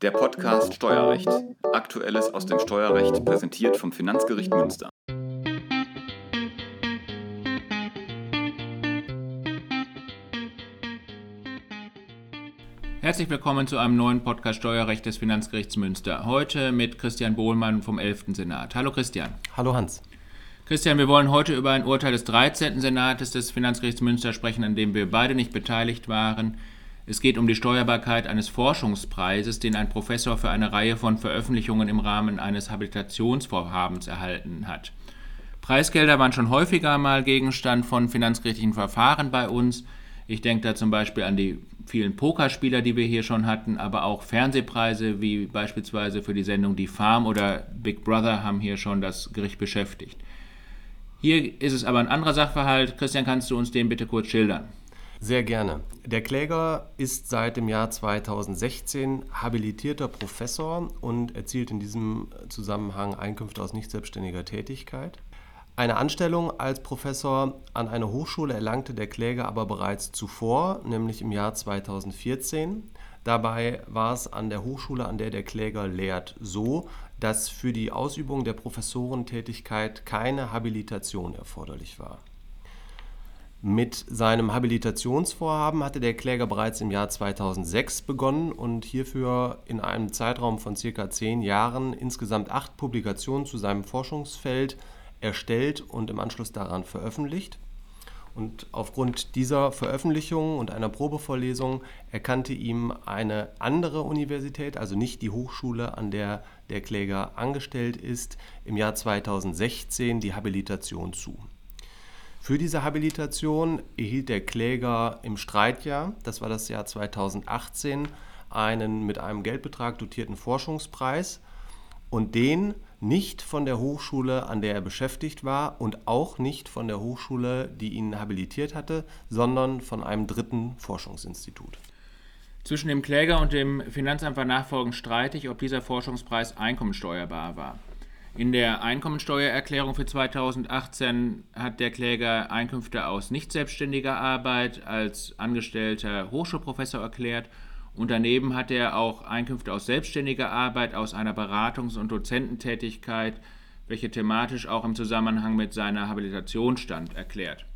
Der Podcast Steuerrecht. Aktuelles aus dem Steuerrecht präsentiert vom Finanzgericht Münster. Herzlich willkommen zu einem neuen Podcast Steuerrecht des Finanzgerichts Münster. Heute mit Christian Bohlmann vom 11. Senat. Hallo Christian. Hallo Hans. Christian, wir wollen heute über ein Urteil des 13. Senates des Finanzgerichts Münster sprechen, an dem wir beide nicht beteiligt waren. Es geht um die Steuerbarkeit eines Forschungspreises, den ein Professor für eine Reihe von Veröffentlichungen im Rahmen eines Habilitationsvorhabens erhalten hat. Preisgelder waren schon häufiger mal Gegenstand von finanzgerichtlichen Verfahren bei uns. Ich denke da zum Beispiel an die vielen Pokerspieler, die wir hier schon hatten, aber auch Fernsehpreise wie beispielsweise für die Sendung Die Farm oder Big Brother haben hier schon das Gericht beschäftigt. Hier ist es aber ein anderer Sachverhalt. Christian, kannst du uns den bitte kurz schildern? Sehr gerne. Der Kläger ist seit dem Jahr 2016 habilitierter Professor und erzielt in diesem Zusammenhang Einkünfte aus nicht selbstständiger Tätigkeit. Eine Anstellung als Professor an einer Hochschule erlangte der Kläger aber bereits zuvor, nämlich im Jahr 2014. Dabei war es an der Hochschule, an der der Kläger lehrt, so, dass für die Ausübung der Professorentätigkeit keine Habilitation erforderlich war. Mit seinem Habilitationsvorhaben hatte der Kläger bereits im Jahr 2006 begonnen und hierfür in einem Zeitraum von circa zehn Jahren insgesamt acht Publikationen zu seinem Forschungsfeld erstellt und im Anschluss daran veröffentlicht. Und aufgrund dieser Veröffentlichung und einer Probevorlesung erkannte ihm eine andere Universität, also nicht die Hochschule, an der der Kläger angestellt ist, im Jahr 2016 die Habilitation zu. Für diese Habilitation erhielt der Kläger im Streitjahr, das war das Jahr 2018, einen mit einem Geldbetrag dotierten Forschungspreis und den nicht von der Hochschule, an der er beschäftigt war und auch nicht von der Hochschule, die ihn habilitiert hatte, sondern von einem dritten Forschungsinstitut. Zwischen dem Kläger und dem Finanzamt war nachfolgend streitig, ob dieser Forschungspreis einkommensteuerbar war. In der Einkommensteuererklärung für 2018 hat der Kläger Einkünfte aus nicht selbstständiger Arbeit als angestellter Hochschulprofessor erklärt und daneben hat er auch Einkünfte aus selbstständiger Arbeit, aus einer Beratungs- und Dozententätigkeit, welche thematisch auch im Zusammenhang mit seiner Habilitation stand, erklärt.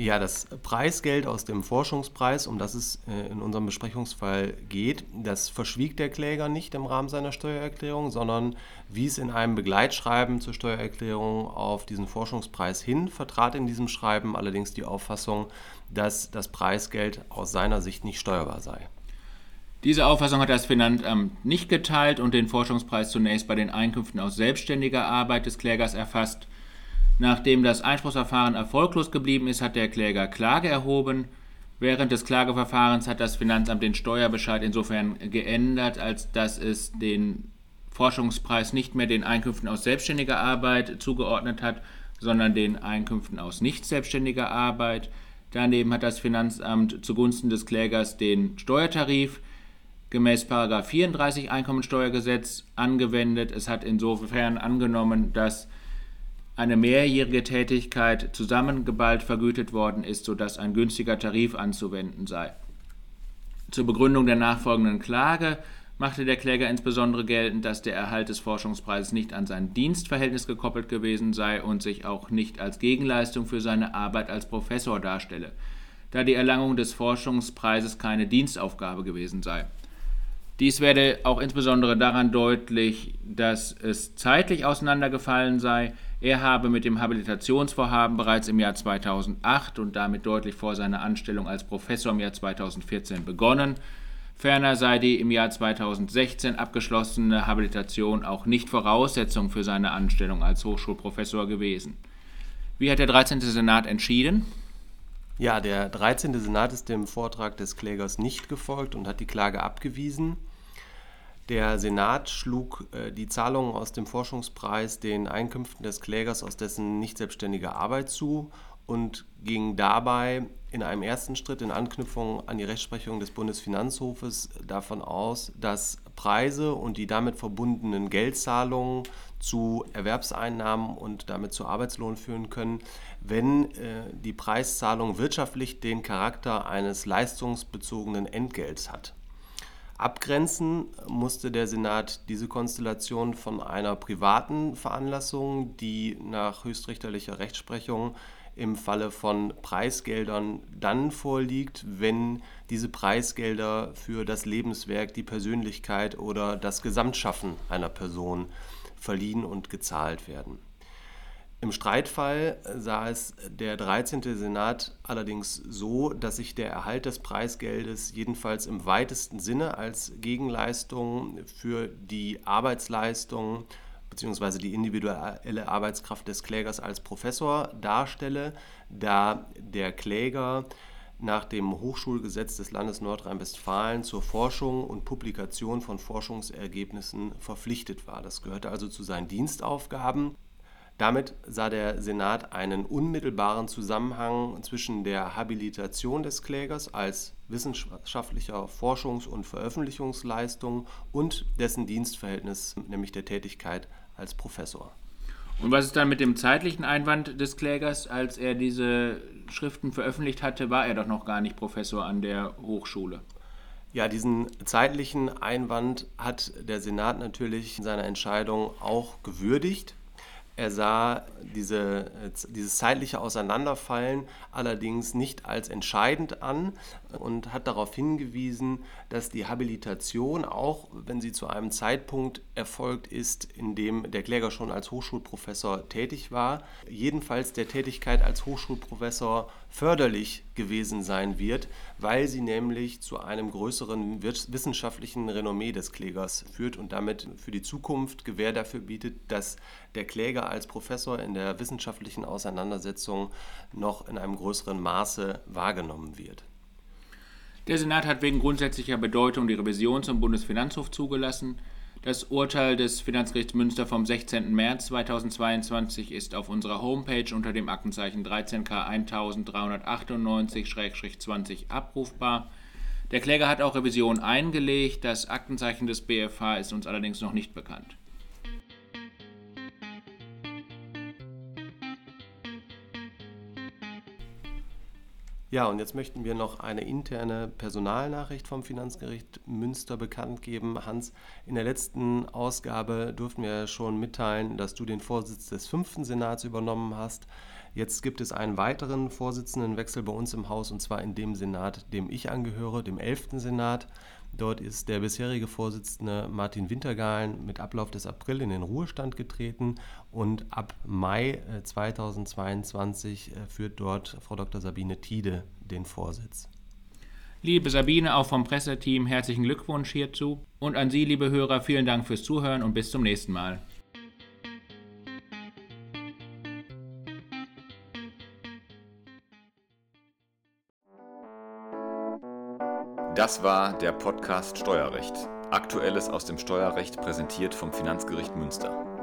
Ja, das Preisgeld aus dem Forschungspreis, um das es äh, in unserem Besprechungsfall geht, das verschwieg der Kläger nicht im Rahmen seiner Steuererklärung, sondern wies in einem Begleitschreiben zur Steuererklärung auf diesen Forschungspreis hin, vertrat in diesem Schreiben allerdings die Auffassung, dass das Preisgeld aus seiner Sicht nicht steuerbar sei. Diese Auffassung hat das Finanzamt nicht geteilt und den Forschungspreis zunächst bei den Einkünften aus selbstständiger Arbeit des Klägers erfasst Nachdem das Einspruchsverfahren erfolglos geblieben ist, hat der Kläger Klage erhoben. Während des Klageverfahrens hat das Finanzamt den Steuerbescheid insofern geändert, als dass es den Forschungspreis nicht mehr den Einkünften aus selbstständiger Arbeit zugeordnet hat, sondern den Einkünften aus nicht selbstständiger Arbeit. Daneben hat das Finanzamt zugunsten des Klägers den Steuertarif gemäß 34 Einkommensteuergesetz angewendet. Es hat insofern angenommen, dass eine mehrjährige Tätigkeit zusammengeballt vergütet worden ist, sodass ein günstiger Tarif anzuwenden sei. Zur Begründung der nachfolgenden Klage machte der Kläger insbesondere geltend, dass der Erhalt des Forschungspreises nicht an sein Dienstverhältnis gekoppelt gewesen sei und sich auch nicht als Gegenleistung für seine Arbeit als Professor darstelle, da die Erlangung des Forschungspreises keine Dienstaufgabe gewesen sei. Dies werde auch insbesondere daran deutlich, dass es zeitlich auseinandergefallen sei, er habe mit dem Habilitationsvorhaben bereits im Jahr 2008 und damit deutlich vor seiner Anstellung als Professor im Jahr 2014 begonnen. Ferner sei die im Jahr 2016 abgeschlossene Habilitation auch nicht Voraussetzung für seine Anstellung als Hochschulprofessor gewesen. Wie hat der 13. Senat entschieden? Ja, der 13. Senat ist dem Vortrag des Klägers nicht gefolgt und hat die Klage abgewiesen. Der Senat schlug äh, die Zahlungen aus dem Forschungspreis den Einkünften des Klägers aus dessen nicht selbstständiger Arbeit zu und ging dabei in einem ersten Schritt in Anknüpfung an die Rechtsprechung des Bundesfinanzhofes davon aus, dass Preise und die damit verbundenen Geldzahlungen zu Erwerbseinnahmen und damit zu Arbeitslohn führen können, wenn äh, die Preiszahlung wirtschaftlich den Charakter eines leistungsbezogenen Entgelts hat. Abgrenzen musste der Senat diese Konstellation von einer privaten Veranlassung, die nach höchstrichterlicher Rechtsprechung im Falle von Preisgeldern dann vorliegt, wenn diese Preisgelder für das Lebenswerk, die Persönlichkeit oder das Gesamtschaffen einer Person verliehen und gezahlt werden. Im Streitfall sah es der 13. Senat allerdings so, dass sich der Erhalt des Preisgeldes jedenfalls im weitesten Sinne als Gegenleistung für die Arbeitsleistung bzw. die individuelle Arbeitskraft des Klägers als Professor darstelle, da der Kläger nach dem Hochschulgesetz des Landes Nordrhein-Westfalen zur Forschung und Publikation von Forschungsergebnissen verpflichtet war. Das gehörte also zu seinen Dienstaufgaben. Damit sah der Senat einen unmittelbaren Zusammenhang zwischen der Habilitation des Klägers als wissenschaftlicher Forschungs- und Veröffentlichungsleistung und dessen Dienstverhältnis, nämlich der Tätigkeit als Professor. Und was ist dann mit dem zeitlichen Einwand des Klägers? Als er diese Schriften veröffentlicht hatte, war er doch noch gar nicht Professor an der Hochschule. Ja, diesen zeitlichen Einwand hat der Senat natürlich in seiner Entscheidung auch gewürdigt. Er sah diese, dieses zeitliche Auseinanderfallen allerdings nicht als entscheidend an und hat darauf hingewiesen, dass die Habilitation, auch wenn sie zu einem Zeitpunkt erfolgt ist, in dem der Kläger schon als Hochschulprofessor tätig war, jedenfalls der Tätigkeit als Hochschulprofessor förderlich gewesen sein wird, weil sie nämlich zu einem größeren wissenschaftlichen Renommee des Klägers führt und damit für die Zukunft Gewähr dafür bietet, dass der Kläger als Professor in der wissenschaftlichen Auseinandersetzung noch in einem größeren Maße wahrgenommen wird. Der Senat hat wegen grundsätzlicher Bedeutung die Revision zum Bundesfinanzhof zugelassen. Das Urteil des Finanzgerichts Münster vom 16. März 2022 ist auf unserer Homepage unter dem Aktenzeichen 13k 1398-20 abrufbar. Der Kläger hat auch Revision eingelegt. Das Aktenzeichen des BFH ist uns allerdings noch nicht bekannt. Ja, und jetzt möchten wir noch eine interne Personalnachricht vom Finanzgericht Münster bekannt geben. Hans, in der letzten Ausgabe durften wir schon mitteilen, dass du den Vorsitz des fünften Senats übernommen hast. Jetzt gibt es einen weiteren Vorsitzendenwechsel bei uns im Haus, und zwar in dem Senat, dem ich angehöre, dem elften Senat. Dort ist der bisherige Vorsitzende Martin Wintergahlen mit Ablauf des April in den Ruhestand getreten und ab Mai 2022 äh, äh, führt dort Frau Dr. Sabine Tiede den Vorsitz. Liebe Sabine, auch vom Presseteam herzlichen Glückwunsch hierzu. Und an Sie, liebe Hörer, vielen Dank fürs Zuhören und bis zum nächsten Mal. Das war der Podcast Steuerrecht. Aktuelles aus dem Steuerrecht präsentiert vom Finanzgericht Münster.